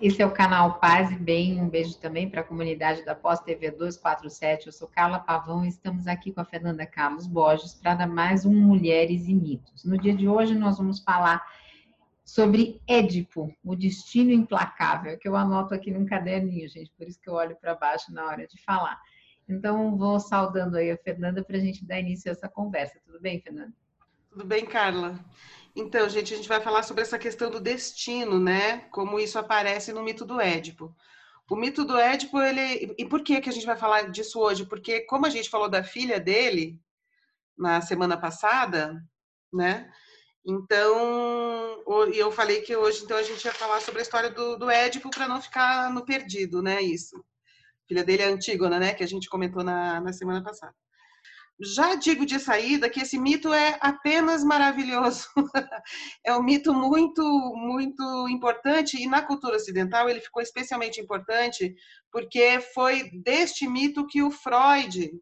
Esse é o canal Paz e Bem. Um beijo também para a comunidade da Pós TV 247. Eu sou Carla Pavão e estamos aqui com a Fernanda Carlos Borges para mais um Mulheres e Mitos. No dia de hoje nós vamos falar sobre Édipo, o destino implacável, que eu anoto aqui num caderninho, gente, por isso que eu olho para baixo na hora de falar. Então, vou saudando aí a Fernanda para a gente dar início a essa conversa. Tudo bem, Fernanda? Tudo bem, Carla. Então, gente, a gente vai falar sobre essa questão do destino, né? Como isso aparece no mito do Édipo. O mito do Édipo, ele. E por que, que a gente vai falar disso hoje? Porque, como a gente falou da filha dele na semana passada, né? Então, eu falei que hoje, então, a gente ia falar sobre a história do, do Édipo para não ficar no perdido, né? Isso. A filha dele é Antígona, né? Que a gente comentou na, na semana passada. Já digo de saída que esse mito é apenas maravilhoso. é um mito muito, muito importante e na cultura ocidental ele ficou especialmente importante porque foi deste mito que o Freud,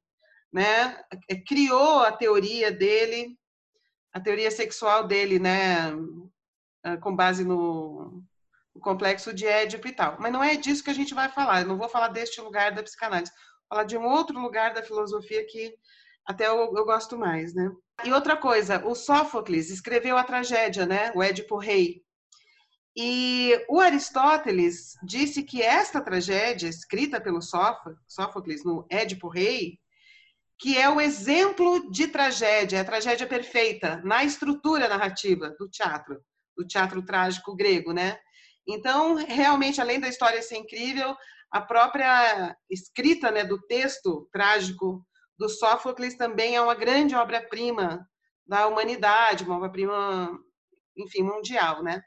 né, criou a teoria dele, a teoria sexual dele, né, com base no, no complexo de Édipo e tal. Mas não é disso que a gente vai falar. Eu não vou falar deste lugar da psicanálise. Vou falar de um outro lugar da filosofia que até eu, eu gosto mais, né? E outra coisa, o Sófocles escreveu a tragédia, né? O Édipo Rei. E o Aristóteles disse que esta tragédia, escrita pelo Sófocles no Édipo Rei, que é o exemplo de tragédia, é a tragédia perfeita na estrutura narrativa do teatro, do teatro trágico grego, né? Então, realmente, além da história ser incrível, a própria escrita né, do texto trágico do Sófocles também é uma grande obra-prima da humanidade, uma obra-prima, enfim, mundial, né?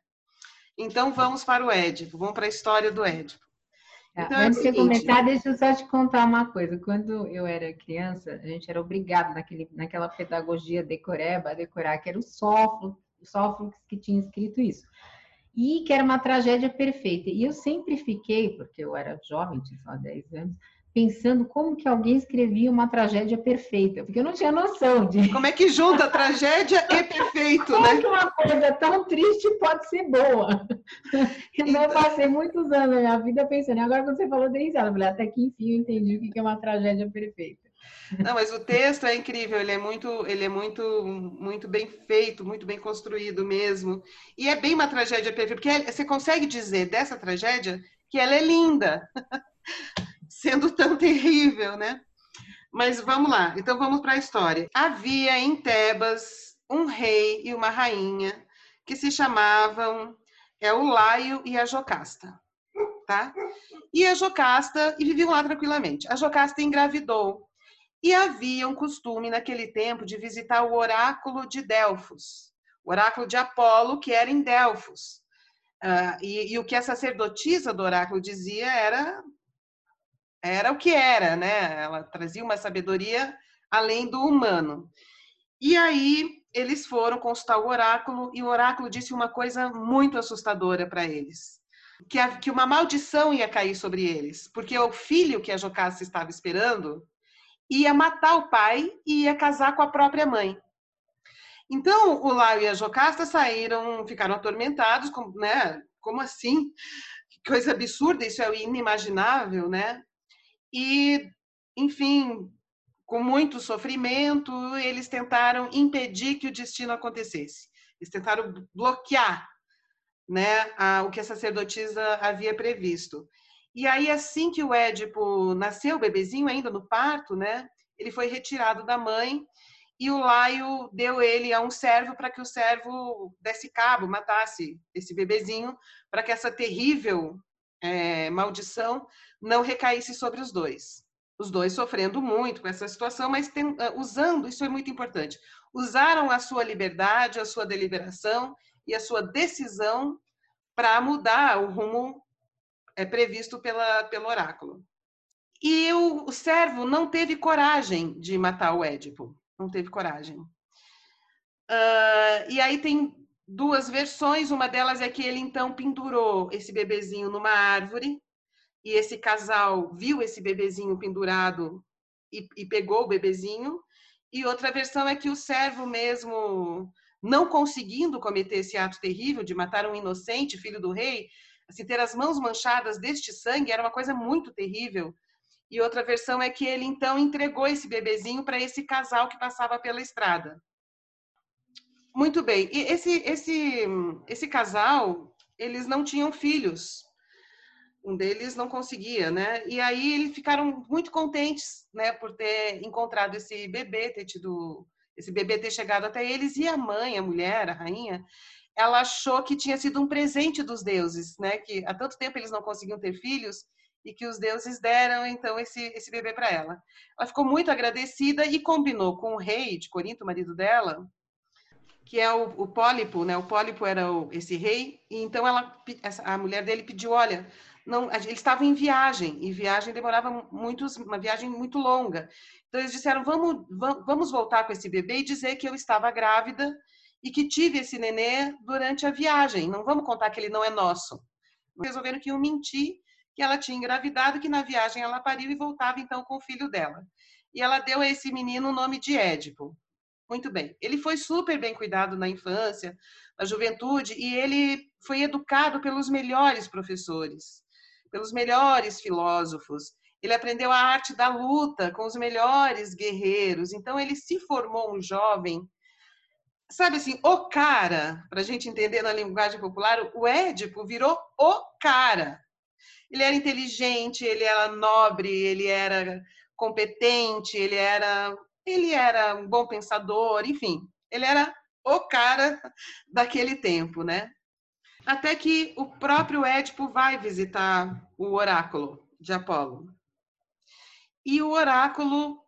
Então vamos para o Édipo, vamos para a história do Édipo. É, então, Antes de é começar, deixa eu só te contar uma coisa. Quando eu era criança, a gente era obrigado naquele, naquela pedagogia decoreba decorar que era o Sófocles, Sófocles que tinha escrito isso. E que era uma tragédia perfeita. E eu sempre fiquei, porque eu era jovem, tinha só 10 anos, pensando como que alguém escrevia uma tragédia perfeita, porque eu não tinha noção de. Como é que junta tragédia e perfeito, como né? Como que uma coisa tão triste pode ser boa? Então, eu passei muitos anos na minha vida pensando. Agora, quando você falou de risada, eu falei, até que enfim eu entendi o que é uma tragédia perfeita. Não, mas o texto é incrível, ele é muito, ele é muito, muito bem feito, muito bem construído mesmo. E é bem uma tragédia perfeita, porque você consegue dizer dessa tragédia que ela é linda sendo tão terrível, né? Mas vamos lá, então vamos para a história. Havia em Tebas um rei e uma rainha que se chamavam é o Laio e a Jocasta, tá? E a Jocasta e viviam lá tranquilamente. A Jocasta engravidou e havia um costume naquele tempo de visitar o oráculo de Delfos, o oráculo de Apolo que era em Delfos. Uh, e, e, o que a sacerdotisa do oráculo dizia era era o que era, né? Ela trazia uma sabedoria além do humano. E aí eles foram consultar o oráculo e o oráculo disse uma coisa muito assustadora para eles. Que, a, que uma maldição ia cair sobre eles, porque o filho que a Jocasta estava esperando ia matar o pai e ia casar com a própria mãe. Então, o Laio e a Jocasta saíram, ficaram atormentados, como, né? Como assim? Que coisa absurda, isso é inimaginável, né? E, enfim, com muito sofrimento, eles tentaram impedir que o destino acontecesse. Eles tentaram bloquear né, a, o que a sacerdotisa havia previsto. E aí, assim que o Édipo nasceu, o bebezinho ainda no parto, né, ele foi retirado da mãe e o Laio deu ele a um servo para que o servo desse cabo, matasse esse bebezinho, para que essa terrível é, maldição não recaísse sobre os dois. Os dois sofrendo muito com essa situação, mas tem, ah, usando, isso é muito importante, usaram a sua liberdade, a sua deliberação e a sua decisão para mudar o rumo é, previsto pela, pelo oráculo. E o, o servo não teve coragem de matar o Édipo, não teve coragem. Uh, e aí tem duas versões, uma delas é que ele então pendurou esse bebezinho numa árvore e esse casal viu esse bebezinho pendurado e, e pegou o bebezinho. E outra versão é que o servo mesmo, não conseguindo cometer esse ato terrível de matar um inocente, filho do rei, Assim, ter as mãos manchadas deste sangue era uma coisa muito terrível. E outra versão é que ele então entregou esse bebezinho para esse casal que passava pela estrada. Muito bem. E esse esse esse casal, eles não tinham filhos. Um deles não conseguia, né? E aí eles ficaram muito contentes, né, por ter encontrado esse bebê, ter tido esse bebê ter chegado até eles e a mãe, a mulher, a rainha, ela achou que tinha sido um presente dos deuses, né? Que há tanto tempo eles não conseguiam ter filhos e que os deuses deram então esse esse bebê para ela. Ela ficou muito agradecida e combinou com o rei de Corinto, o marido dela, que é o, o Pólipo, né? O Pólipo era o, esse rei e então ela essa, a mulher dele pediu, olha, não, eles estavam em viagem e viagem demorava muitos, uma viagem muito longa. Então eles disseram, vamos, vamos voltar com esse bebê e dizer que eu estava grávida e que tive esse nenê durante a viagem. Não vamos contar que ele não é nosso. Resolveram que iam mentir que ela tinha engravidado, que na viagem ela pariu e voltava então com o filho dela. E ela deu a esse menino o nome de Édipo. Muito bem. Ele foi super bem cuidado na infância, na juventude, e ele foi educado pelos melhores professores pelos melhores filósofos. Ele aprendeu a arte da luta com os melhores guerreiros. Então, ele se formou um jovem, sabe assim, o cara, para a gente entender na linguagem popular, o Édipo virou o cara. Ele era inteligente, ele era nobre, ele era competente, ele era, ele era um bom pensador, enfim, ele era o cara daquele tempo, né? Até que o próprio Édipo vai visitar o oráculo de Apolo. E o oráculo,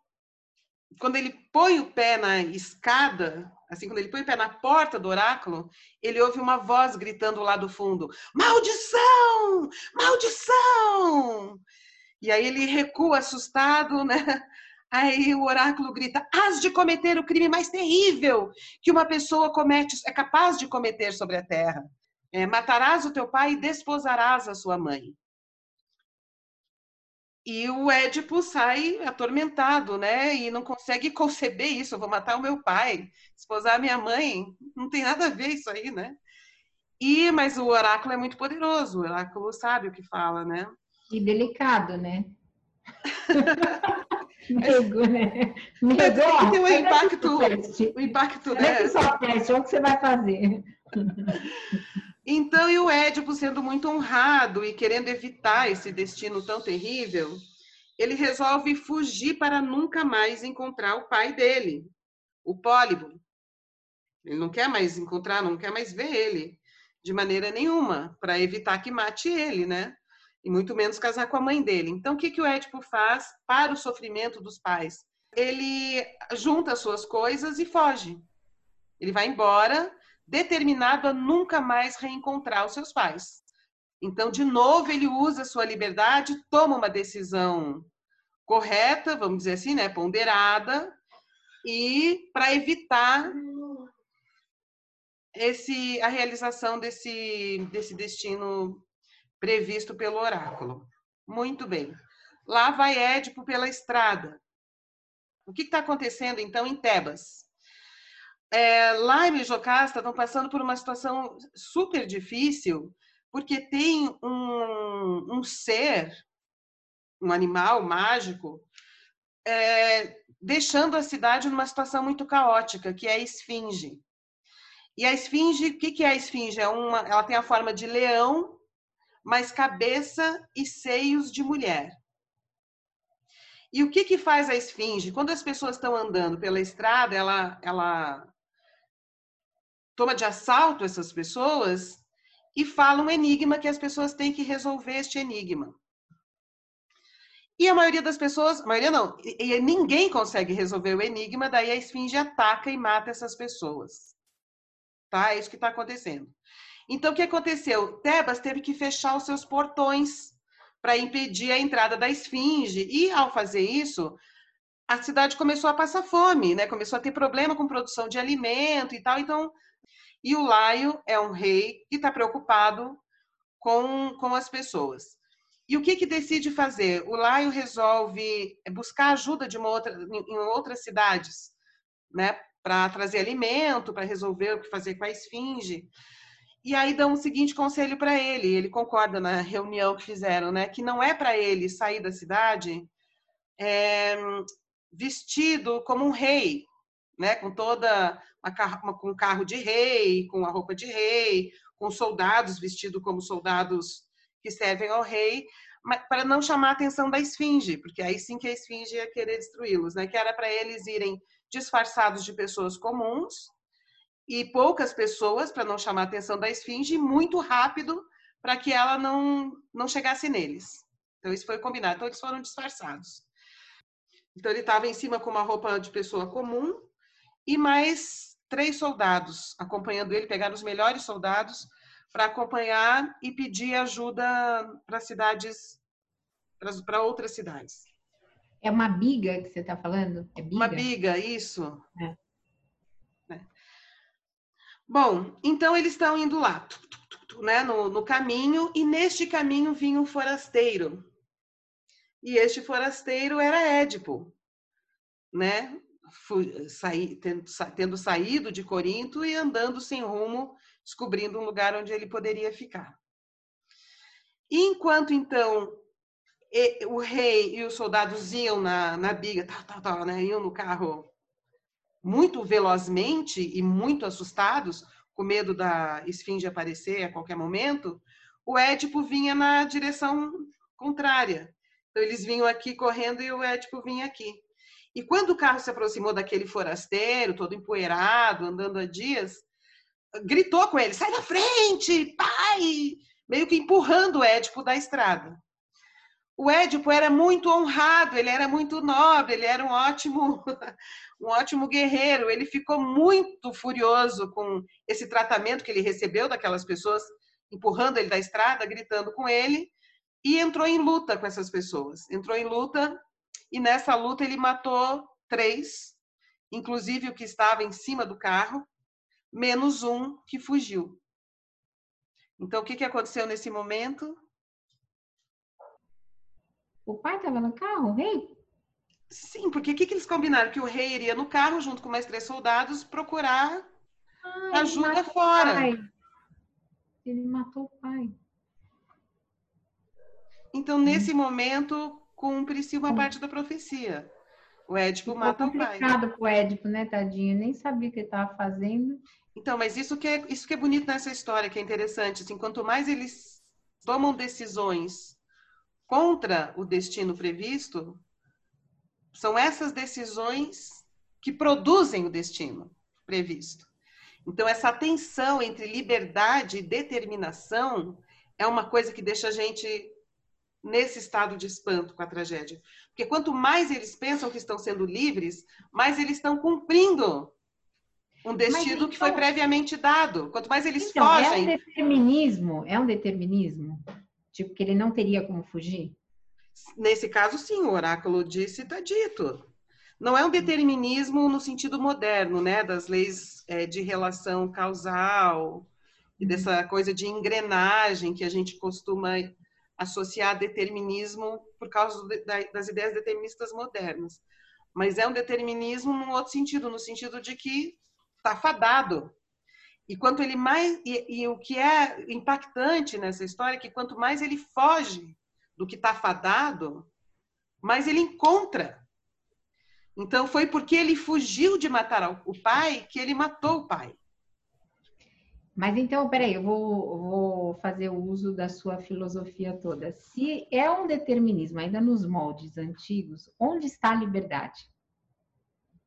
quando ele põe o pé na escada, assim, quando ele põe o pé na porta do oráculo, ele ouve uma voz gritando lá do fundo: Maldição! Maldição! E aí ele recua assustado, né? Aí o oráculo grita: Has de cometer o crime mais terrível que uma pessoa comete, é capaz de cometer sobre a terra. É, matarás o teu pai e desposarás a sua mãe. E o Édipo sai atormentado, né? E não consegue conceber isso. Eu vou matar o meu pai, esposar a minha mãe. Não tem nada a ver isso aí, né? E mas o oráculo é muito poderoso. O oráculo sabe o que fala, né? E delicado, né? Nego, né? Nego, ó, tem o impacto, o impacto, né? É só teste, o que você vai fazer? Então, e o Édipo, sendo muito honrado e querendo evitar esse destino tão terrível, ele resolve fugir para nunca mais encontrar o pai dele, o Pólibo. Ele não quer mais encontrar, não quer mais ver ele de maneira nenhuma, para evitar que mate ele, né? E muito menos casar com a mãe dele. Então, o que, que o Édipo faz para o sofrimento dos pais? Ele junta as suas coisas e foge. Ele vai embora determinado a nunca mais reencontrar os seus pais. Então, de novo, ele usa a sua liberdade, toma uma decisão correta, vamos dizer assim, né, ponderada, e para evitar esse a realização desse desse destino previsto pelo oráculo. Muito bem. Lá vai Édipo pela estrada. O que está acontecendo então em Tebas? é, Laime e Jocasta estão passando por uma situação super difícil, porque tem um, um ser, um animal mágico, é, deixando a cidade numa situação muito caótica, que é a esfinge. E a esfinge, o que, que é a esfinge? É uma, ela tem a forma de leão, mas cabeça e seios de mulher. E o que, que faz a esfinge? Quando as pessoas estão andando pela estrada, ela, ela toma de assalto essas pessoas e fala um enigma que as pessoas têm que resolver este enigma. E a maioria das pessoas, a maioria não, e ninguém consegue resolver o enigma, daí a esfinge ataca e mata essas pessoas. Tá? É isso que está acontecendo. Então, o que aconteceu? Tebas teve que fechar os seus portões para impedir a entrada da esfinge. E, ao fazer isso, a cidade começou a passar fome, né? Começou a ter problema com produção de alimento e tal. Então, e o Laio é um rei que está preocupado com, com as pessoas. E o que, que decide fazer? O Laio resolve buscar ajuda de uma outra, em outras cidades, né? Para trazer alimento, para resolver o que fazer com a esfinge. E aí dão o seguinte conselho para ele, ele concorda na reunião que fizeram, né? Que não é para ele sair da cidade é, vestido como um rei, né? Com toda uma, com carro de rei, com a roupa de rei, com soldados vestidos como soldados que servem ao rei, para não chamar a atenção da esfinge, porque aí sim que a esfinge ia querer destruí-los, né? Que era para eles irem disfarçados de pessoas comuns e poucas pessoas para não chamar a atenção da esfinge, muito rápido para que ela não não chegasse neles. Então isso foi combinado. Então eles foram disfarçados. Então ele estava em cima com uma roupa de pessoa comum e mais três soldados acompanhando ele, pegaram os melhores soldados para acompanhar e pedir ajuda para cidades, para outras cidades. É uma biga que você está falando? É biga? Uma biga, isso. É. Bom, então eles estão indo lá, né, no, no caminho, e neste caminho vinha um forasteiro. E este forasteiro era Édipo, né? Saí, tendo, tendo saído de Corinto e andando sem rumo descobrindo um lugar onde ele poderia ficar. Enquanto então o rei e os soldados iam na, na biga, tal, tal, tal, né? iam no carro muito velozmente e muito assustados, com medo da esfinge aparecer a qualquer momento, o Édipo vinha na direção contrária. Então, eles vinham aqui correndo e o Édipo vinha aqui. E quando o carro se aproximou daquele forasteiro, todo empoeirado, andando há dias, gritou com ele: sai da frente, pai! Meio que empurrando o Édipo da estrada. O Édipo era muito honrado, ele era muito nobre, ele era um ótimo, um ótimo guerreiro. Ele ficou muito furioso com esse tratamento que ele recebeu daquelas pessoas empurrando ele da estrada, gritando com ele, e entrou em luta com essas pessoas. Entrou em luta e nessa luta ele matou três, inclusive o que estava em cima do carro, menos um que fugiu. Então, o que, aconteceu nesse momento? O pai estava no carro, o rei? Sim, porque o que, que eles combinaram? Que o rei iria no carro junto com mais três soldados procurar ah, ajuda fora. Ele matou o pai. Então, nesse hum. momento, cumpre-se uma hum. parte da profecia. O Édipo Ficou mata o pai. complicado pro Édipo, né, tadinho? Nem sabia o que ele estava fazendo. Então, mas isso que, é, isso que é bonito nessa história, que é interessante. Assim, quanto mais eles tomam decisões contra o destino previsto, são essas decisões que produzem o destino previsto. Então, essa tensão entre liberdade e determinação é uma coisa que deixa a gente nesse estado de espanto com a tragédia. Porque quanto mais eles pensam que estão sendo livres, mais eles estão cumprindo um destino então, que foi previamente dado. Quanto mais eles então, fogem. É um determinismo? É um determinismo? Tipo, que ele não teria como fugir? Nesse caso, sim, o oráculo disse, está dito. Não é um determinismo no sentido moderno, né? Das leis é, de relação causal e uhum. dessa coisa de engrenagem que a gente costuma associar determinismo por causa das ideias deterministas modernas. Mas é um determinismo num outro sentido, no sentido de que está fadado. E quanto ele mais e, e, o que é impactante nessa história é que quanto mais ele foge do que está fadado, mais ele encontra. Então foi porque ele fugiu de matar o pai que ele matou o pai. Mas então, peraí, eu vou, vou fazer o uso da sua filosofia toda. Se é um determinismo ainda nos moldes antigos, onde está a liberdade?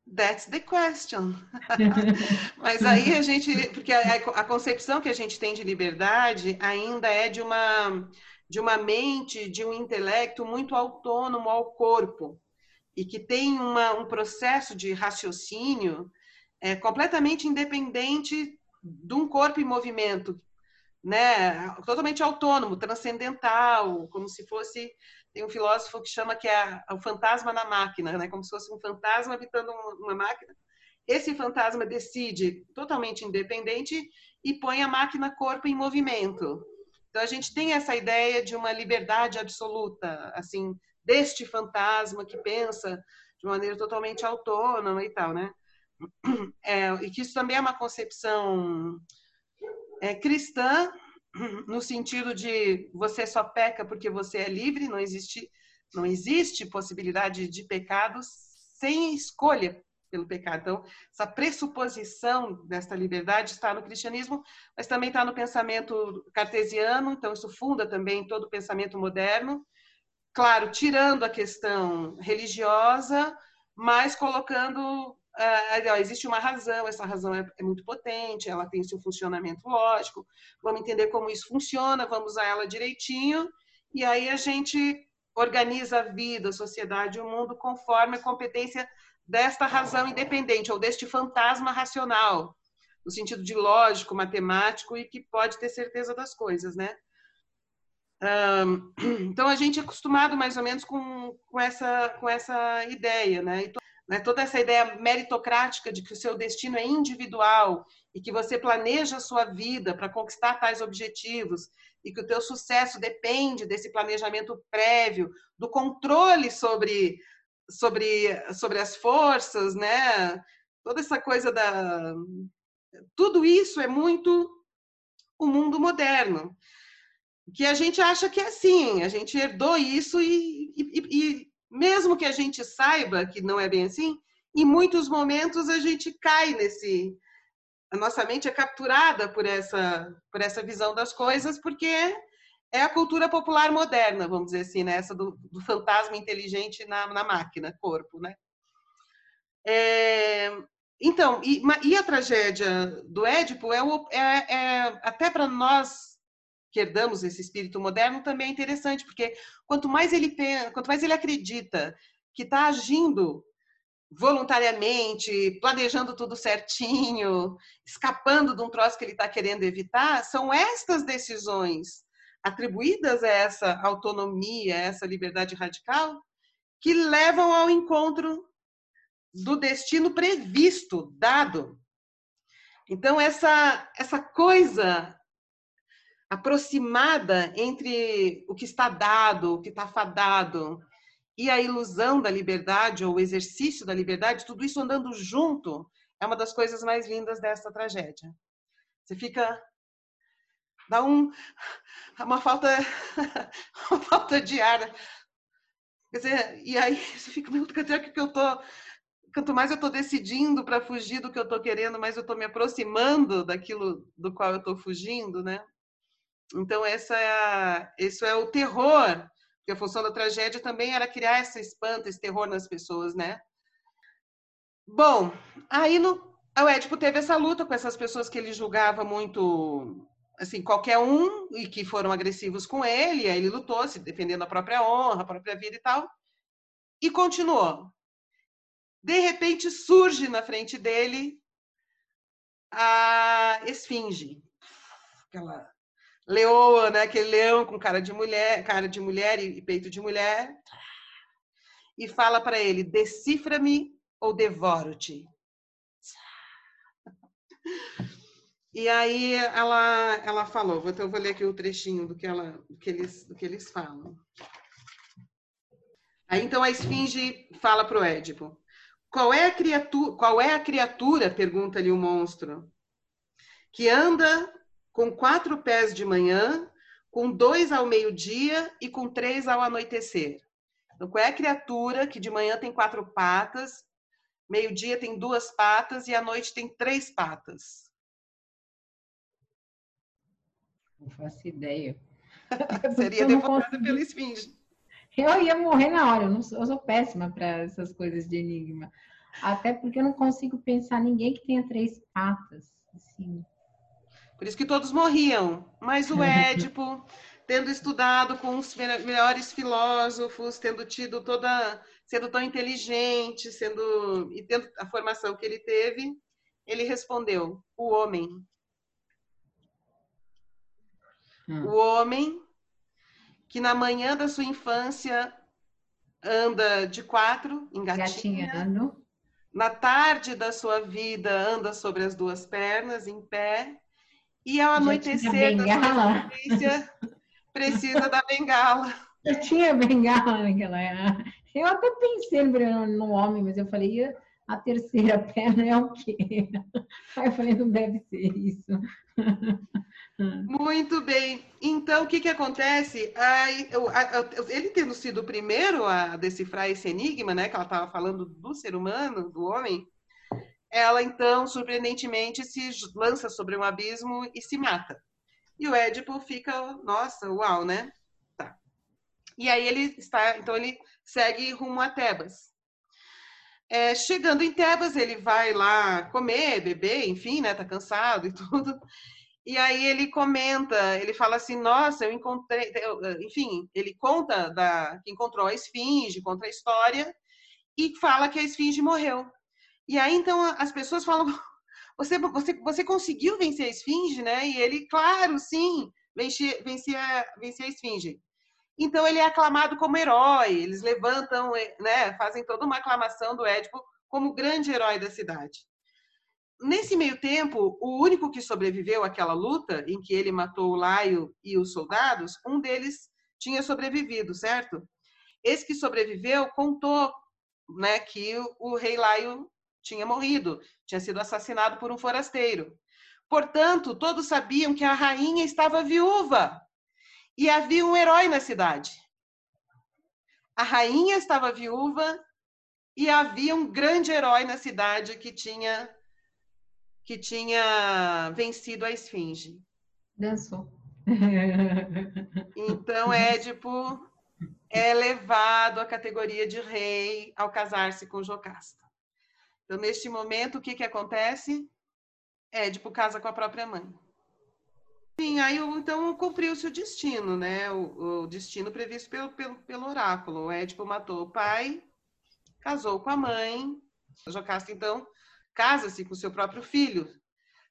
That's the question. Mas aí a gente, porque a, a, concepção que a gente tem de liberdade ainda é de uma de uma mente, de um intelecto muito autônomo ao corpo e que tem uma, um processo de raciocínio é, completamente independente de um corpo em movimento, né? Totalmente autônomo, transcendental, como se fosse tem um filósofo que chama que é o fantasma na máquina, né? Como se fosse um fantasma habitando uma máquina. Esse fantasma decide totalmente independente e põe a máquina corpo em movimento. Então a gente tem essa ideia de uma liberdade absoluta, assim, deste fantasma que pensa de maneira totalmente autônoma e tal, né? É, e que isso também é uma concepção é cristã, no sentido de você só peca porque você é livre, não existe, não existe possibilidade de pecados sem escolha pelo pecado. Então, essa pressuposição desta liberdade está no cristianismo, mas também está no pensamento cartesiano, então isso funda também todo o pensamento moderno. Claro, tirando a questão religiosa, mas colocando Uh, existe uma razão, essa razão é, é, muito potente, ela tem seu funcionamento lógico, vamos entender como isso funciona, vamos usar ela direitinho, e aí a gente organiza a vida, a sociedade, o mundo conforme a competência desta razão independente, ou deste fantasma racional, no sentido de lógico, matemático e que pode ter certeza das coisas, né? Então a gente é acostumado mais ou menos com, com, essa, com essa ideia, né? Né? Toda essa ideia meritocrática de que o seu destino é individual e que você planeja a sua vida para conquistar tais objetivos e que o teu sucesso depende desse planejamento prévio, do controle sobre sobre sobre as forças, né? Toda essa coisa da tudo isso é muito o mundo moderno, que a gente acha que é assim, a gente herdou isso e, e, e mesmo que a gente saiba que não é bem assim, em muitos momentos a gente cai nesse. A nossa mente é capturada por essa, por essa visão das coisas, porque é a cultura popular moderna, vamos dizer assim, né? essa do, do fantasma inteligente na, na, máquina, corpo. Né? É, então, e, e, a tragédia do Édipo é, o, é, é até para nós que herdamos esse espírito moderno também é interessante, porque quanto mais ele quanto mais ele acredita que está agindo voluntariamente, planejando tudo certinho, escapando de um troço que ele está querendo evitar, são estas decisões atribuídas a essa autonomia, a essa liberdade radical, que levam ao encontro do destino previsto, dado. Então, essa, essa coisa aproximada entre o que está dado, o que está fadado, e a ilusão da liberdade ou o exercício da liberdade, tudo isso andando junto, é uma das coisas mais lindas dessa tragédia. Você fica dá um uma falta uma falta de ar. Quer dizer, e aí você fica, dizer que eu tô quanto mais eu estou decidindo para fugir do que eu estou querendo, mais eu estou me aproximando daquilo do qual eu estou fugindo, né? Então, essa é a, isso é o terror, porque a função da tragédia também era criar esse espanto, esse terror nas pessoas, né? Bom, aí no, o Édipo teve essa luta com essas pessoas que ele julgava muito, assim, qualquer um, e que foram agressivos com ele, aí ele lutou, se defendendo a própria honra, a própria vida e tal, e continuou. De repente surge na frente dele a esfinge, aquela leoa, né? Aquele leão com cara de mulher, cara de mulher e peito de mulher. E fala para ele: decifra-me ou devoro-te. E aí ela, ela falou, então eu vou ler aqui o trechinho do que, ela, do que, eles, do que eles falam. Aí então a esfinge fala para o Édipo. Qual é a criatura, qual é a criatura, pergunta-lhe o monstro, que anda com quatro pés de manhã, com dois ao meio-dia e com três ao anoitecer. Então, qual é a criatura que de manhã tem quatro patas, meio-dia tem duas patas e à noite tem três patas? Não faço ideia. Seria devorada pela esfinge. Eu ia morrer na hora, eu, não sou, eu sou péssima para essas coisas de enigma. Até porque eu não consigo pensar ninguém que tenha três patas. Assim. Por isso que todos morriam. Mas o Édipo, tendo estudado com os melhores filósofos, tendo tido toda, sendo tão inteligente, sendo e tendo a formação que ele teve, ele respondeu: o homem. Hum. O homem que na manhã da sua infância anda de quatro, engatinhando. Na tarde da sua vida anda sobre as duas pernas, em pé, e ao anoitecer da sua existência, precisa da bengala. Eu tinha bengala naquela época. Eu até pensei no homem, mas eu falei, a terceira perna é o quê? Aí eu falei, não deve ser isso. Muito bem. Então, o que, que acontece? ele tendo sido o primeiro a decifrar esse enigma, né, que ela estava falando do ser humano, do homem, ela então, surpreendentemente, se lança sobre um abismo e se mata. E o Édipo fica, nossa, uau, né? Tá. E aí ele está, então ele segue rumo a Tebas. É, chegando em Tebas, ele vai lá comer, beber, enfim, né? Tá cansado e tudo. E aí ele comenta, ele fala assim, nossa, eu encontrei, enfim, ele conta da que encontrou a esfinge, conta a história e fala que a esfinge morreu. E aí então as pessoas falam, você você você conseguiu vencer a esfinge, né? E ele, claro, sim, venci, venci, a, venci a esfinge. Então ele é aclamado como herói, eles levantam, né, fazem toda uma aclamação do Édipo como grande herói da cidade. Nesse meio tempo, o único que sobreviveu àquela luta, em que ele matou o Laio e os soldados, um deles tinha sobrevivido, certo? Esse que sobreviveu contou né, que o rei Laio tinha morrido, tinha sido assassinado por um forasteiro. Portanto, todos sabiam que a rainha estava viúva e havia um herói na cidade. A rainha estava viúva e havia um grande herói na cidade que tinha que tinha vencido a esfinge. Dançou. Então, Édipo é levado à categoria de rei ao casar-se com Jocasta. Então, neste momento, o que, que acontece? Édipo casa com a própria mãe. Sim, aí então cumpriu-se o destino, né? O, o, destino previsto pelo, pelo, pelo oráculo. O Édipo matou o pai, casou com a mãe. Jocasta, então, casa-se com seu próprio filho,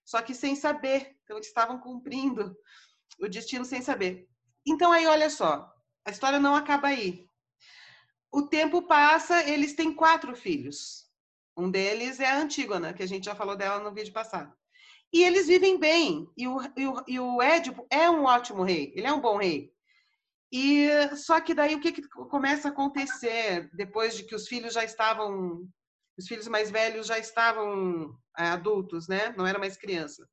só que sem saber. Então, eles estavam cumprindo o destino sem saber. Então, aí, olha só, a história não acaba aí. O tempo passa, eles têm quatro filhos. Um deles é a Antígona, que a gente já falou dela no vídeo passado. E eles vivem bem. E o, e o, e o Édipo é um ótimo rei, ele é um bom rei. E só que daí o que, que começa a acontecer depois de que os filhos já estavam os filhos mais velhos já estavam é, adultos, né? Não era mais criança.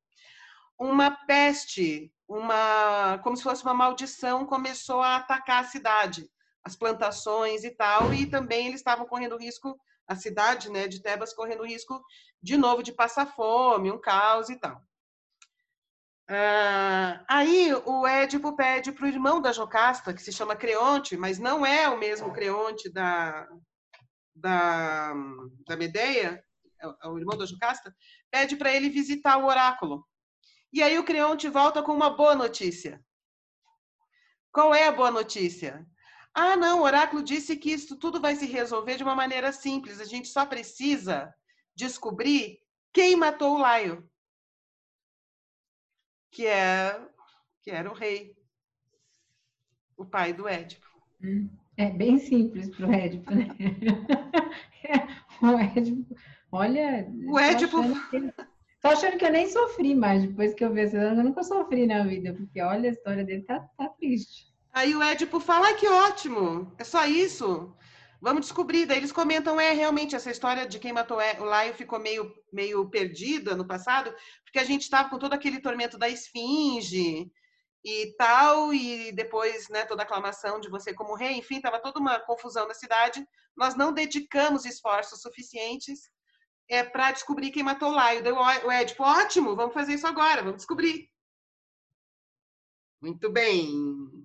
Uma peste, uma como se fosse uma maldição, começou a atacar a cidade, as plantações e tal, e também eles estavam correndo risco, a cidade, né, de Tebas correndo risco de novo de passar fome, um caos e tal. Ah, aí o Édipo pede para o irmão da Jocasta, que se chama Creonte, mas não é o mesmo Creonte da, da, da Medeia, é é o irmão da Jocasta, pede para ele visitar o oráculo. E aí o Creonte volta com uma boa notícia. Qual é a boa notícia? Ah, não, o oráculo disse que isso tudo vai se resolver de uma maneira simples. A gente só precisa descobrir quem matou o Laio, que é que era o rei, o pai do Édipo. Hum. É bem simples para o Édipo, né? o Édipo, olha. O Édipo. Tô achando que eu nem sofri mais depois que eu vi essa. Eu nunca sofri na vida, porque olha, a história dele tá, tá triste. Aí o Édipo fala: ah, que ótimo, é só isso. Vamos descobrir. Daí eles comentam: é realmente essa história de quem matou o Laio ficou meio, meio perdida no passado, porque a gente estava com todo aquele tormento da esfinge e tal, e depois né, toda a aclamação de você como rei, enfim, estava toda uma confusão na cidade. Nós não dedicamos esforços suficientes é, para descobrir quem matou Laio. Deu o Édipo, ótimo, vamos fazer isso agora, vamos descobrir. Muito bem.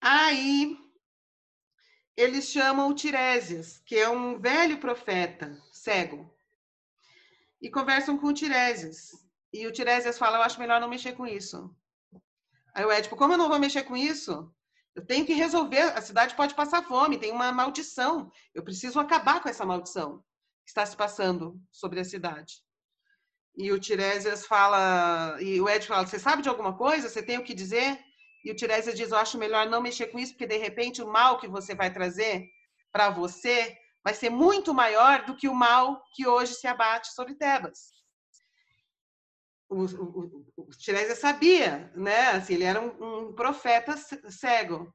Aí eles chamam o Tiresias, que é um velho profeta cego, e conversam com o Tiresias. E o Tiresias fala: Eu acho melhor não mexer com isso. Aí o Édipo, como eu não vou mexer com isso? Eu tenho que resolver, a cidade pode passar fome, tem uma maldição. Eu preciso acabar com essa maldição que está se passando sobre a cidade. E o Tiresias fala, e o Édipo fala, você sabe de alguma coisa? Você tem o que dizer? E o Tiresias diz, eu acho melhor não mexer com isso, porque de repente o mal que você vai trazer para você vai ser muito maior do que o mal que hoje se abate sobre Tebas o, o, o Tiresias sabia, né? Assim, ele era um, um, profeta cego.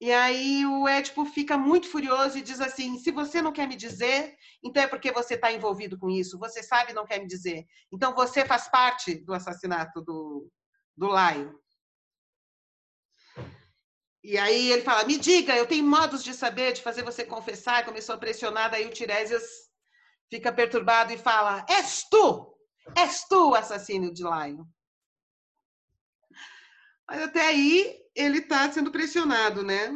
E aí o Édipo fica muito furioso e diz assim: se você não quer me dizer, então é porque você está envolvido com isso. Você sabe e não quer me dizer. Então você faz parte do assassinato do, do Laio. E aí ele fala: me diga, eu tenho modos de saber, de fazer você confessar. Começou a pressionar, daí o Tiresias fica perturbado e fala: és tu! És tu o assassino de Laio. Mas até aí ele está sendo pressionado, né?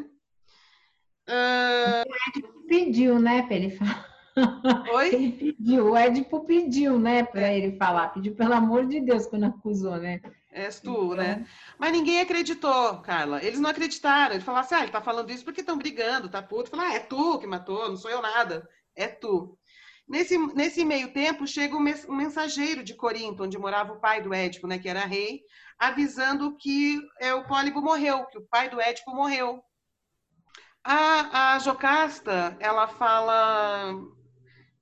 Uh... Pediu, né, para ele falar. Oi? Ele pediu, o Édipo pediu, né, para ele falar. Pediu, pelo amor de Deus, quando acusou, né? És tu, então... né? Mas ninguém acreditou, Carla. Eles não acreditaram. Ele falou assim: ah, ele tá falando isso porque estão brigando, tá puto. Falar, ah, é tu que matou, não sou eu nada. É tu. Nesse, nesse meio tempo, chega um mensageiro de Corinto, onde morava o pai do Édipo, né, que era rei, avisando que é, o Pólibo morreu, que o pai do Édipo morreu. A, a Jocasta, ela fala,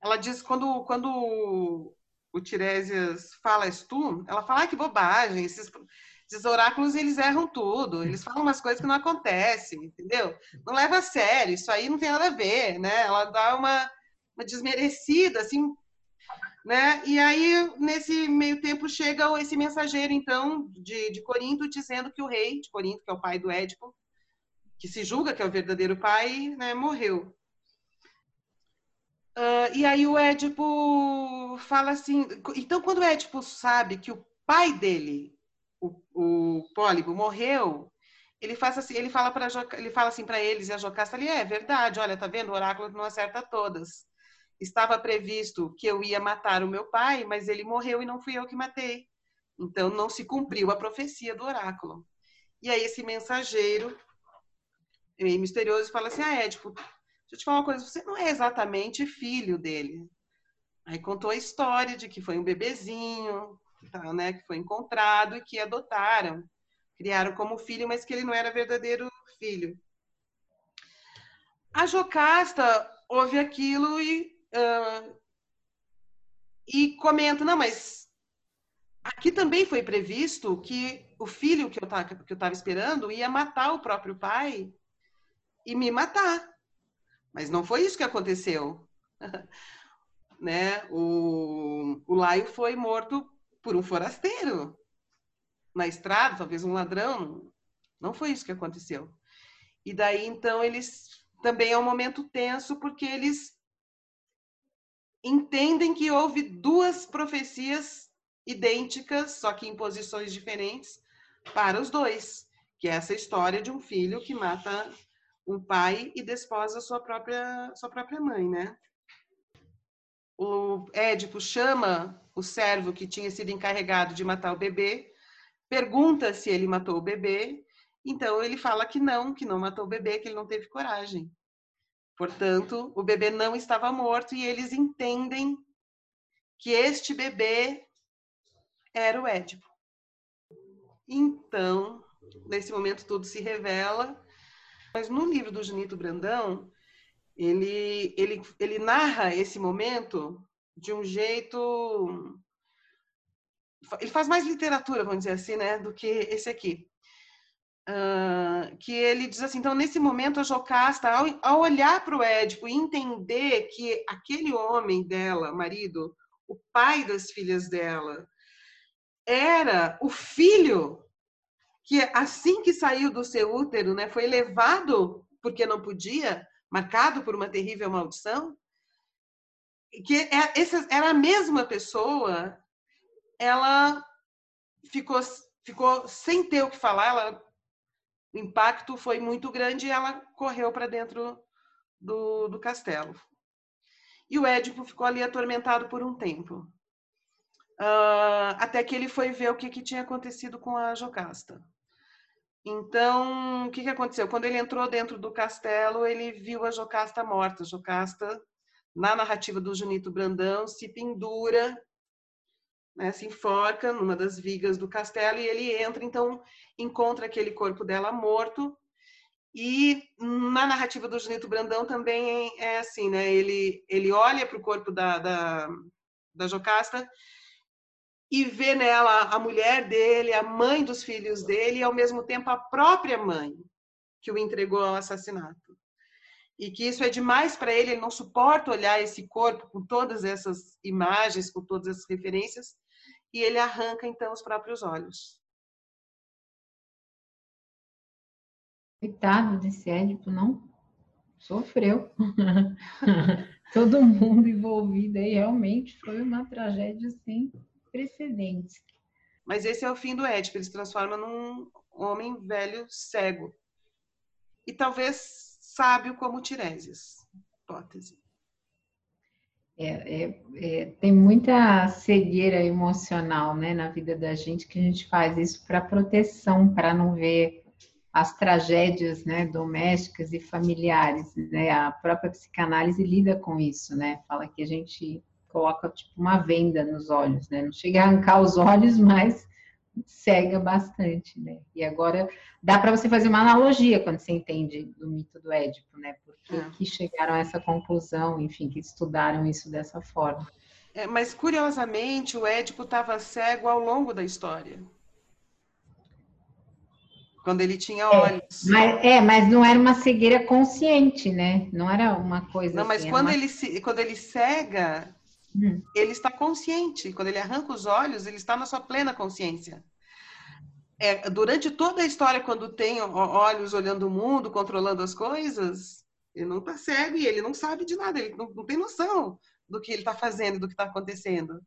ela diz quando quando o Tiresias fala isso tu, ela fala ah, que bobagem, esses, esses oráculos eles erram tudo, eles falam umas coisas que não acontecem, entendeu? Não leva a sério, isso aí não tem nada a ver, né? Ela dá uma, uma desmerecida, assim, né? E aí, nesse meio tempo, chega esse mensageiro, então, de, de Corinto, dizendo que o rei de Corinto, que é o pai do Édipo, que se julga que é o verdadeiro pai, né, morreu. Uh, e aí o Édipo fala assim. Então, quando o Édipo sabe que o pai dele, o, o Pólibo, morreu, ele faz assim, ele fala para ele fala assim para eles e a Jocasta ali é verdade. Olha, tá vendo? O oráculo não acerta todas estava previsto que eu ia matar o meu pai, mas ele morreu e não fui eu que matei. Então não se cumpriu a profecia do oráculo. E aí esse mensageiro, meio misterioso, fala assim: Ah, Édipo, deixa eu te falar uma coisa, você não é exatamente filho dele. Aí contou a história de que foi um bebezinho, tá, né, que foi encontrado e que adotaram, criaram como filho, mas que ele não era verdadeiro filho. A Jocasta ouve aquilo e Uh, e comenta, não, mas aqui também foi previsto que o filho que eu estava esperando ia matar o próprio pai e me matar. Mas não foi isso que aconteceu. né? O, o Laio foi morto por um forasteiro na estrada, talvez um ladrão. Não foi isso que aconteceu. E daí, então, eles também é um momento tenso, porque eles entendem que houve duas profecias idênticas, só que em posições diferentes, para os dois, que é essa história de um filho que mata um pai e desposa sua própria sua própria mãe, né? O Édipo chama o servo que tinha sido encarregado de matar o bebê, pergunta se ele matou o bebê, então ele fala que não, que não matou o bebê, que ele não teve coragem. Portanto, o bebê não estava morto e eles entendem que este bebê era o Édipo. Então, nesse momento tudo se revela. Mas no livro do Junito Brandão, ele, ele, ele narra esse momento de um jeito. Ele faz mais literatura, vamos dizer assim, né, do que esse aqui. Uh, que ele diz assim, então nesse momento a Jocasta, ao, ao olhar para o Édipo e entender que aquele homem dela, marido, o pai das filhas dela, era o filho que assim que saiu do seu útero, né, foi levado porque não podia, marcado por uma terrível maldição, que é, essa era a mesma pessoa, ela ficou ficou sem ter o que falar, ela o impacto foi muito grande e ela correu para dentro do, do castelo. E o Édipo ficou ali atormentado por um tempo. Uh, até que ele foi ver o que, que tinha acontecido com a Jocasta. Então, o que, que aconteceu? Quando ele entrou dentro do castelo, ele viu a Jocasta morta. A Jocasta, na narrativa do Junito Brandão, se pendura né, se enforca numa das vigas do castelo e ele entra, então encontra aquele corpo dela morto. E na narrativa do Junito Brandão também é assim, né? Ele, ele olha para o corpo da, da, da Jocasta e vê nela a mulher dele, a mãe dos filhos dele, e ao mesmo tempo a própria mãe, que o entregou ao assassinato. E que isso é demais para ele, ele não suporta olhar esse corpo com todas essas imagens, com todas essas referências, e ele arranca então os próprios olhos. Coitado desse Édipo, não? Sofreu. Todo mundo envolvido aí realmente foi uma tragédia sem precedentes. Mas esse é o fim do Édipo, ele se transforma num homem velho cego. E talvez sábio como Tiresias. Hipótese. É, é, é, tem muita cegueira emocional né, na vida da gente que a gente faz isso para proteção, para não ver as tragédias né, domésticas e familiares. Né? A própria psicanálise lida com isso, né? Fala que a gente coloca tipo uma venda nos olhos, né? Não chega a arrancar os olhos, mas cega bastante, né? E agora dá para você fazer uma analogia quando você entende do mito do Édipo, né? Porque é. que chegaram a essa conclusão, enfim, que estudaram isso dessa forma. É, mas curiosamente o Édipo estava cego ao longo da história. Quando ele tinha é, olhos. É mas, é, mas não era uma cegueira consciente, né? Não era uma coisa. Não, mas assim, quando, uma... ele se, quando ele cega, hum. ele está consciente. Quando ele arranca os olhos, ele está na sua plena consciência. É, durante toda a história, quando tem olhos olhando o mundo, controlando as coisas, ele não está cego e ele não sabe de nada, ele não, não tem noção do que ele está fazendo, do que está acontecendo.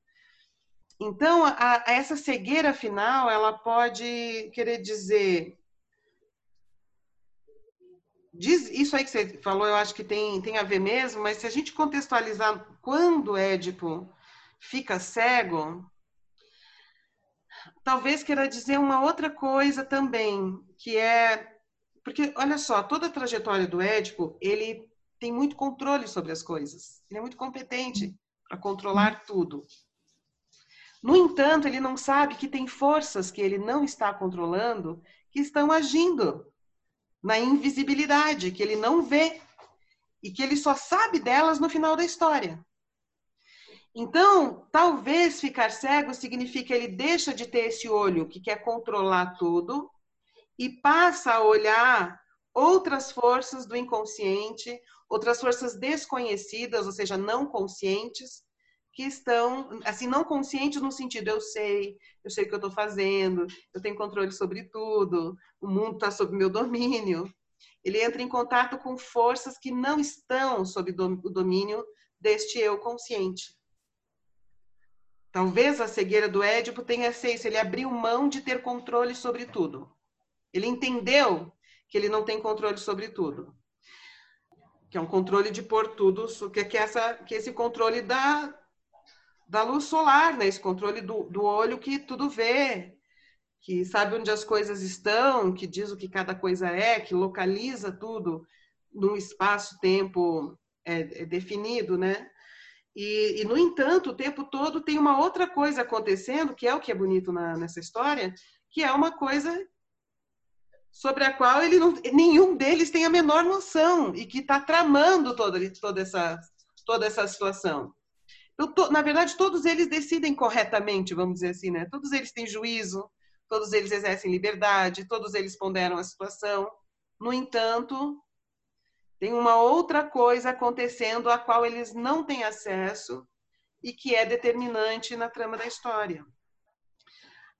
Então, a, a essa cegueira final, ela pode querer dizer Diz, isso aí que você falou, eu acho que tem, tem a ver mesmo, mas se a gente contextualizar quando Édipo fica cego, talvez queira dizer uma outra coisa também, que é. Porque, olha só, toda a trajetória do Édipo, ele tem muito controle sobre as coisas. Ele é muito competente para controlar tudo. No entanto, ele não sabe que tem forças que ele não está controlando que estão agindo na invisibilidade, que ele não vê e que ele só sabe delas no final da história. Então, talvez ficar cego significa ele deixa de ter esse olho que quer controlar tudo e passa a olhar outras forças do inconsciente, outras forças desconhecidas, ou seja, não conscientes, que estão, assim, não conscientes no sentido, eu sei, eu sei o que eu estou fazendo, eu tenho controle sobre tudo, o mundo está sob meu domínio. Ele entra em contato com forças que não estão sob o domínio deste eu consciente. Talvez a cegueira do Édipo tenha sido isso, ele abriu mão de ter controle sobre tudo. Ele entendeu que ele não tem controle sobre tudo. Que é um controle de por tudo, que, é essa, que esse controle da, da luz solar, né? Esse controle do, do olho que tudo vê, que sabe onde as coisas estão, que diz o que cada coisa é, que localiza tudo num espaço-tempo é, é definido, né? E, e, no entanto, o tempo todo tem uma outra coisa acontecendo, que é o que é bonito na, nessa história, que é uma coisa sobre a qual ele não, nenhum deles tem a menor noção e que está tramando toda, toda, essa, toda essa situação. Eu tô, na verdade, todos eles decidem corretamente, vamos dizer assim, né? Todos eles têm juízo, todos eles exercem liberdade, todos eles ponderam a situação. No entanto, tem uma outra coisa acontecendo a qual eles não têm acesso e que é determinante na trama da história.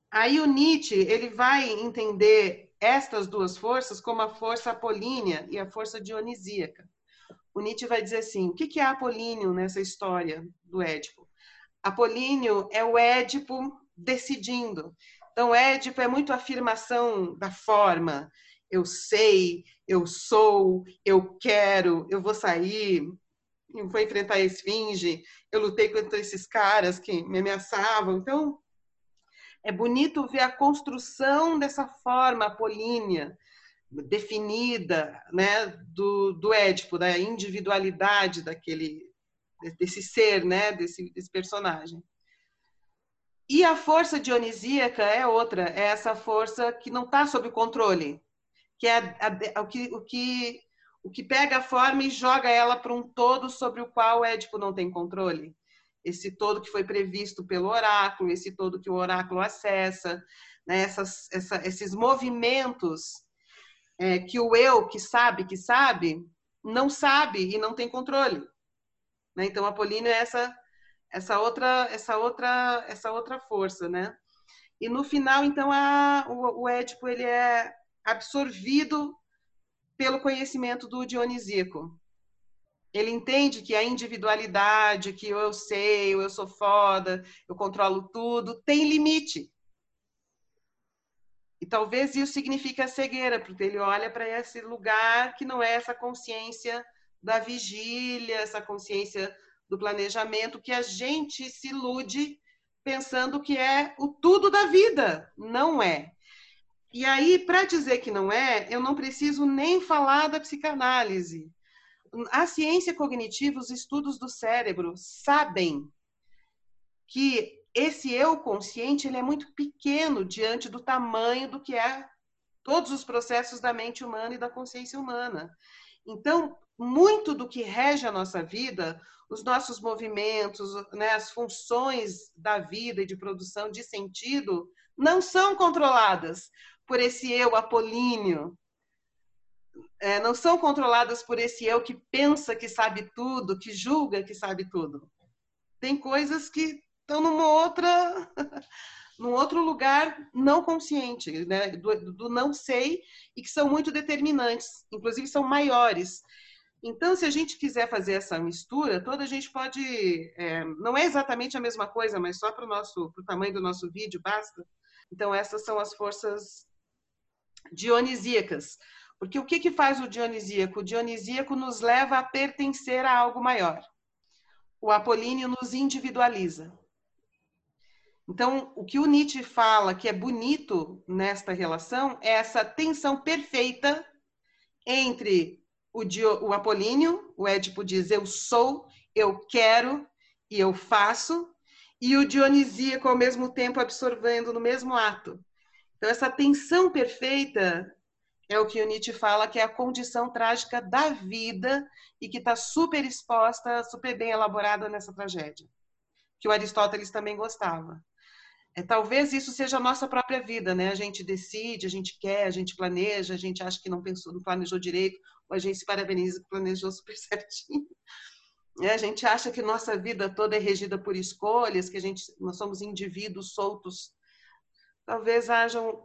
Aí o Nietzsche ele vai entender estas duas forças como a força apolínea e a força dionisíaca o Nietzsche vai dizer assim: o que é Apolíneo nessa história do Édipo? Apolíneo é o Édipo decidindo. Então, Édipo é muito afirmação da forma. Eu sei, eu sou, eu quero, eu vou sair, eu vou enfrentar a esfinge, eu lutei contra esses caras que me ameaçavam. Então, é bonito ver a construção dessa forma apolínea, definida né, do, do Édipo, da individualidade daquele desse ser, né, desse, desse personagem. E a força dionisíaca é outra, é essa força que não está sob controle, que é a, a, o, que, o, que, o que pega a forma e joga ela para um todo sobre o qual o Édipo não tem controle. Esse todo que foi previsto pelo oráculo, esse todo que o oráculo acessa, né, essas, essa, esses movimentos é, que o eu que sabe que sabe não sabe e não tem controle. Né? Então, Apolíneo é essa essa outra essa outra essa outra força, né? E no final, então, a, o, o Édipo ele é absorvido pelo conhecimento do Dionisíaco. Ele entende que a individualidade, que eu sei, eu sou foda, eu controlo tudo, tem limite. E talvez isso signifique a cegueira, porque ele olha para esse lugar que não é essa consciência da vigília, essa consciência do planejamento, que a gente se ilude pensando que é o tudo da vida. Não é. E aí, para dizer que não é, eu não preciso nem falar da psicanálise. A ciência cognitiva, os estudos do cérebro, sabem que esse eu consciente ele é muito pequeno diante do tamanho do que é todos os processos da mente humana e da consciência humana. Então, muito do que rege a nossa vida, os nossos movimentos, né, as funções da vida e de produção de sentido, não são controladas por esse eu apolíneo. É, não são controladas por esse eu que pensa que sabe tudo, que julga que sabe tudo. Tem coisas que estão numa outra, num outro lugar não consciente, né? do, do não sei, e que são muito determinantes, inclusive são maiores. Então, se a gente quiser fazer essa mistura, toda a gente pode. É, não é exatamente a mesma coisa, mas só para o nosso, pro tamanho do nosso vídeo basta. Então, essas são as forças dionisíacas. Porque o que, que faz o dionisíaco? O dionisíaco nos leva a pertencer a algo maior. O apolíneo nos individualiza. Então, o que o Nietzsche fala que é bonito nesta relação é essa tensão perfeita entre o, Dio, o Apolíneo, o Édipo diz eu sou, eu quero e eu faço, e o Dionisíaco ao mesmo tempo absorvendo no mesmo ato. Então, essa tensão perfeita é o que o Nietzsche fala que é a condição trágica da vida e que está super exposta, super bem elaborada nessa tragédia, que o Aristóteles também gostava. É, talvez isso seja a nossa própria vida, né? A gente decide, a gente quer, a gente planeja, a gente acha que não pensou, não planejou direito, ou a gente se parabeniza que planejou super certinho. É, a gente acha que nossa vida toda é regida por escolhas, que a gente, nós somos indivíduos soltos. Talvez hajam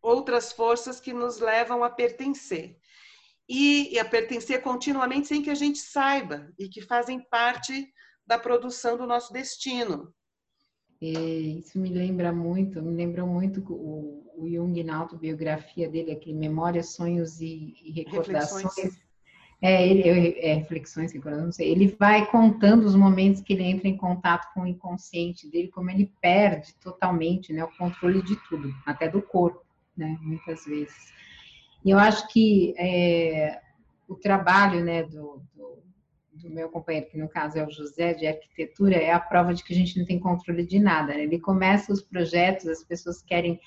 outras forças que nos levam a pertencer. E, e a pertencer continuamente sem que a gente saiba, e que fazem parte da produção do nosso destino. É, isso me lembra muito, me lembrou muito o, o Jung na autobiografia dele, aquele Memórias, Sonhos e, e Recordações. Reflexões. É, ele, é, reflexões, não sei. Ele vai contando os momentos que ele entra em contato com o inconsciente dele, como ele perde totalmente né, o controle de tudo, até do corpo, né, muitas vezes. E eu acho que é, o trabalho né, do, do do meu companheiro, que no caso é o José, de arquitetura, é a prova de que a gente não tem controle de nada. Né? Ele começa os projetos, as pessoas querem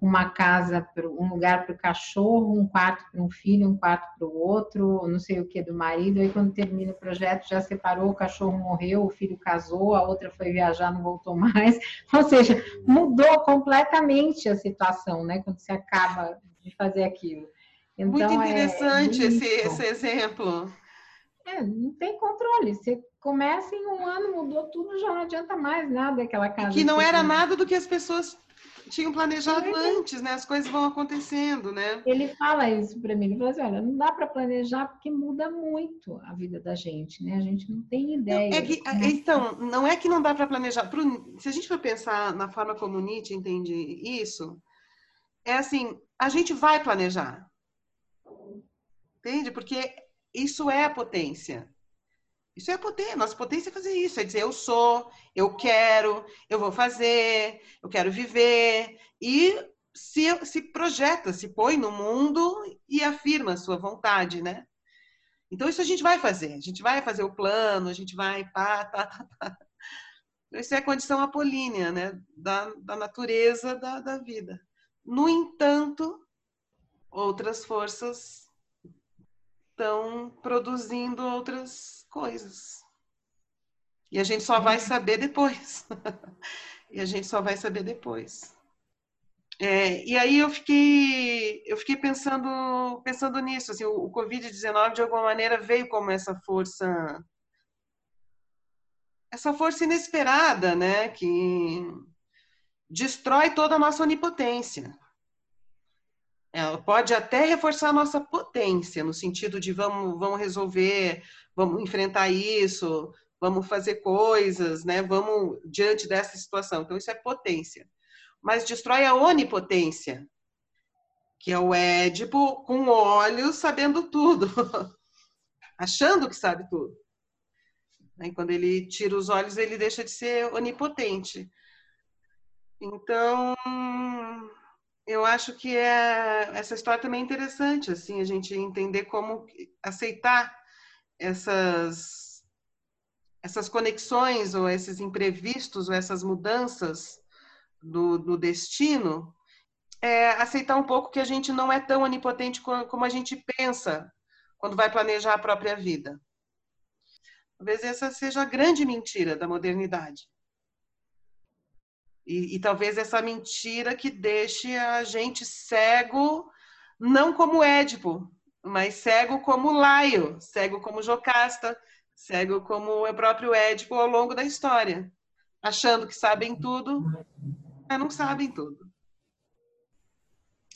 uma casa, um lugar para o cachorro, um quarto para um filho, um quarto para o outro, não sei o que do marido. Aí quando termina o projeto, já separou, o cachorro morreu, o filho casou, a outra foi viajar, não voltou mais. Ou seja, mudou completamente a situação, né? Quando você acaba de fazer aquilo. Então, muito interessante é, esse, esse exemplo. É, não tem controle. Você começa em um ano, mudou tudo, já não adianta mais nada aquela casa. Que não era nada do que as pessoas tinham planejado é. antes, né? As coisas vão acontecendo, né? Ele fala isso para mim, ele fala assim, olha, não dá para planejar porque muda muito a vida da gente, né? A gente não tem ideia. É que, então, não é que não dá para planejar. Se a gente for pensar na forma como Nietzsche entende isso, é assim, a gente vai planejar. Entende? Porque isso é a potência. Isso é a potência. Nossa potência é fazer isso. É dizer, eu sou, eu quero, eu vou fazer, eu quero viver. E se, se projeta, se põe no mundo e afirma a sua vontade, né? Então, isso a gente vai fazer. A gente vai fazer o plano, a gente vai pá, tá, tá, tá. Isso é a condição apolínea, né? Da, da natureza da, da vida. No entanto, outras forças estão produzindo outras coisas. E a gente só vai saber depois. e a gente só vai saber depois. É, e aí eu fiquei, eu fiquei pensando, pensando nisso. Assim, o, o Covid-19 de alguma maneira veio como essa força, essa força inesperada, né, que destrói toda a nossa onipotência. Ela pode até reforçar a nossa potência, no sentido de vamos, vamos resolver, vamos enfrentar isso, vamos fazer coisas, né? Vamos diante dessa situação. Então, isso é potência. Mas destrói a onipotência, que é o Édipo com olhos sabendo tudo, achando que sabe tudo. E quando ele tira os olhos, ele deixa de ser onipotente. Então, eu acho que é, essa história também é interessante, assim, a gente entender como aceitar essas, essas conexões ou esses imprevistos ou essas mudanças do, do destino, é aceitar um pouco que a gente não é tão onipotente como a gente pensa quando vai planejar a própria vida. Talvez essa seja a grande mentira da modernidade. E, e, talvez essa mentira que deixe a gente cego, não como Édipo, mas cego como Laio, cego como Jocasta, cego como o próprio Édipo ao longo da história, achando que sabem tudo, mas não sabem tudo.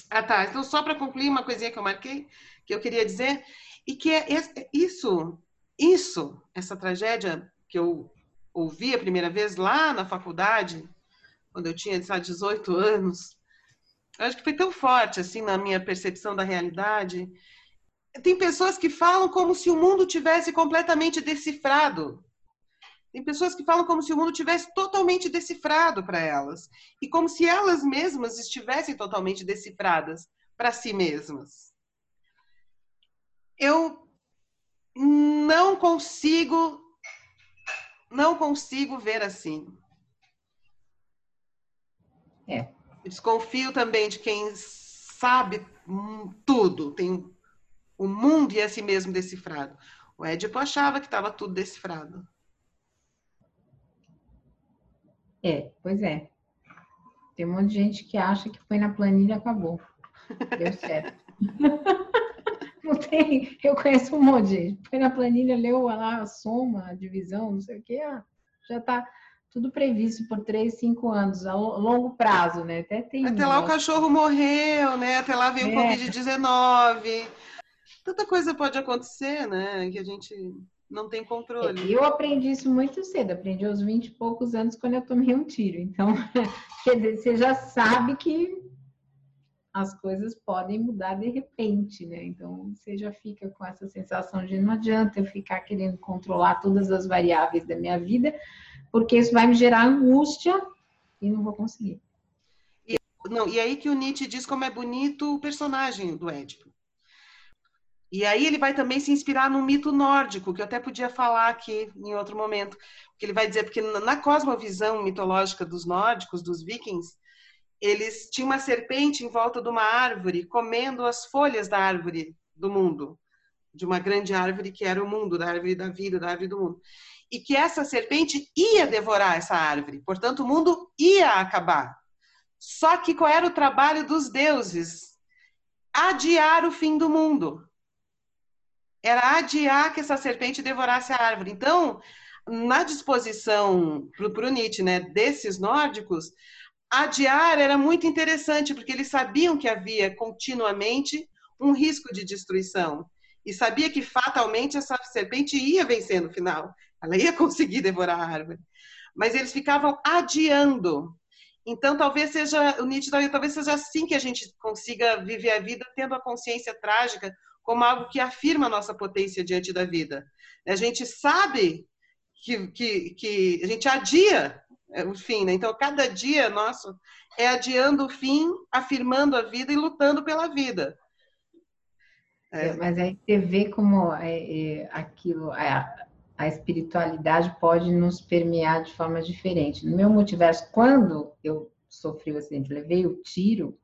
Ah, tá. Então, só para concluir, uma coisinha que eu marquei, que eu queria dizer, e que é isso, isso, essa tragédia que eu ouvi a primeira vez lá na faculdade, quando eu tinha, sabe, 18 anos, eu acho que foi tão forte, assim, na minha percepção da realidade. Tem pessoas que falam como se o mundo tivesse completamente decifrado. Tem pessoas que falam como se o mundo tivesse totalmente decifrado para elas. E como se elas mesmas estivessem totalmente decifradas para si mesmas. Eu não consigo não consigo ver assim. É. Desconfio também de quem sabe tudo, tem o mundo e é si mesmo decifrado. O Édipo achava que estava tudo decifrado. É, pois é. Tem um monte de gente que acha que foi na planilha e acabou. Deu certo. não tem, eu conheço um monte de gente. Foi na planilha, leu lá a soma, a divisão, não sei o quê, já está tudo previsto por três, cinco anos, a longo prazo, né? Até tem. Até lá o cachorro morreu, né? Até lá veio o é. Covid-19. Tanta coisa pode acontecer, né? Que a gente não tem controle. Eu aprendi isso muito cedo, aprendi aos 20 e poucos anos quando eu tomei um tiro. Então, quer dizer, você já sabe que as coisas podem mudar de repente, né? Então, você já fica com essa sensação de não adianta eu ficar querendo controlar todas as variáveis da minha vida, porque isso vai me gerar angústia e não vou conseguir. E, não, e aí que o Nietzsche diz como é bonito o personagem do Édipo. E aí ele vai também se inspirar no mito nórdico, que eu até podia falar aqui em outro momento, que ele vai dizer, porque na cosmovisão mitológica dos nórdicos, dos vikings, eles tinham uma serpente em volta de uma árvore, comendo as folhas da árvore do mundo, de uma grande árvore que era o mundo, da árvore da vida, da árvore do mundo e que essa serpente ia devorar essa árvore. Portanto, o mundo ia acabar. Só que qual era o trabalho dos deuses? Adiar o fim do mundo. Era adiar que essa serpente devorasse a árvore. Então, na disposição para o Nietzsche, né, desses nórdicos, adiar era muito interessante, porque eles sabiam que havia continuamente um risco de destruição. E sabia que fatalmente essa serpente ia vencer no final. Ela ia conseguir devorar a árvore. Mas eles ficavam adiando. Então, talvez seja, o Nietzsche talvez seja assim que a gente consiga viver a vida, tendo a consciência trágica como algo que afirma a nossa potência diante da vida. A gente sabe que, que, que a gente adia o fim, né? Então, cada dia nosso é adiando o fim, afirmando a vida e lutando pela vida. É. Mas aí você vê como é, é, aquilo, é, a espiritualidade pode nos permear de forma diferente. No meu multiverso, quando eu sofri o acidente, levei o tiro,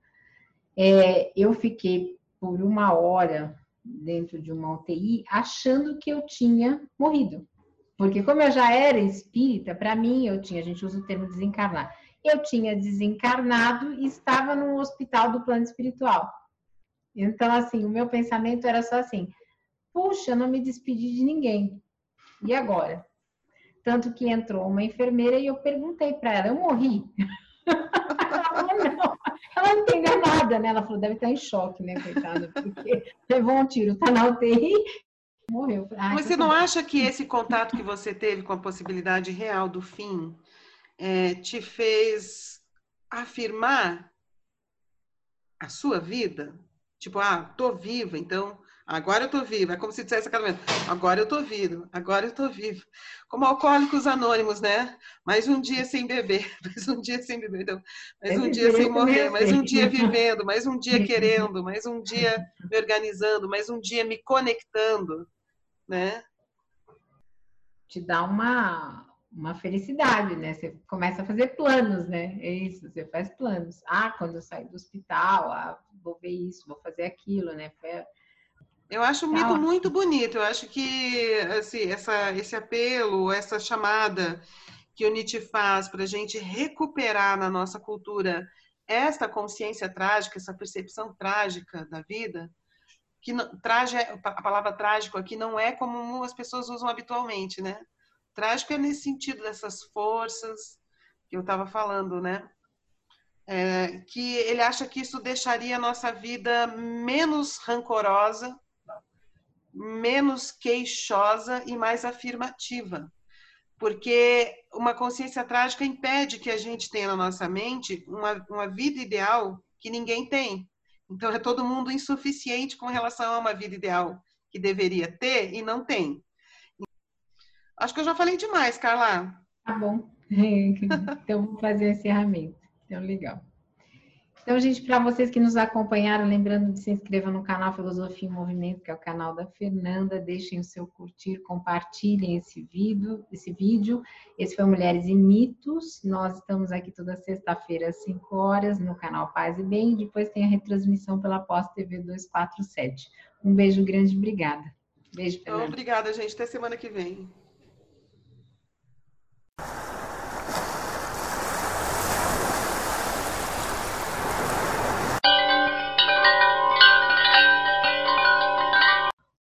é, eu fiquei por uma hora dentro de uma UTI achando que eu tinha morrido. Porque como eu já era espírita, para mim eu tinha, a gente usa o termo desencarnar. eu tinha desencarnado e estava no hospital do plano espiritual. Então, assim, o meu pensamento era só assim: puxa, não me despedi de ninguém. E agora? Tanto que entrou uma enfermeira e eu perguntei para ela: eu morri? ela falou: não. Ela não entendeu nada, né? Ela falou: deve estar em choque, né, coitada, porque levou um tiro, tá na UTI morreu. Mas você não acha que esse contato que você teve com a possibilidade real do fim é, te fez afirmar a sua vida? Tipo, ah, tô viva, então agora eu tô viva. É como se dissesse aquela momento, agora eu tô vivo, agora eu tô vivo. Como alcoólicos anônimos, né? Mais um dia sem beber, mais um dia sem beber, então, mais um dia sem morrer, mais um dia vivendo, mais um dia querendo, mais um dia me organizando, mais um dia me conectando, né? Te dá uma uma felicidade, né? Você começa a fazer planos, né? É isso, você faz planos. Ah, quando eu sair do hospital, ah, vou ver isso, vou fazer aquilo, né? Foi... Eu acho um mito muito bonito. Eu acho que assim, essa, esse apelo, essa chamada que o Nietzsche faz para a gente recuperar na nossa cultura esta consciência trágica, essa percepção trágica da vida, que a palavra trágico aqui não é como as pessoas usam habitualmente, né? Trágico é nesse sentido dessas forças que eu estava falando, né? É, que ele acha que isso deixaria a nossa vida menos rancorosa, menos queixosa e mais afirmativa. Porque uma consciência trágica impede que a gente tenha na nossa mente uma, uma vida ideal que ninguém tem. Então, é todo mundo insuficiente com relação a uma vida ideal que deveria ter e não tem. Acho que eu já falei demais, Carla. Tá bom. Então, vamos fazer o encerramento. Então, legal. Então, gente, para vocês que nos acompanharam, lembrando de se inscrever no canal Filosofia em Movimento, que é o canal da Fernanda, deixem o seu curtir, compartilhem esse vídeo, esse vídeo. Esse foi Mulheres e Mitos. Nós estamos aqui toda sexta-feira às 5 horas no canal Paz e Bem, depois tem a retransmissão pela Pós TV 247. Um beijo grande, obrigada. Beijo, Fernanda. Obrigada, gente. Até semana que vem. you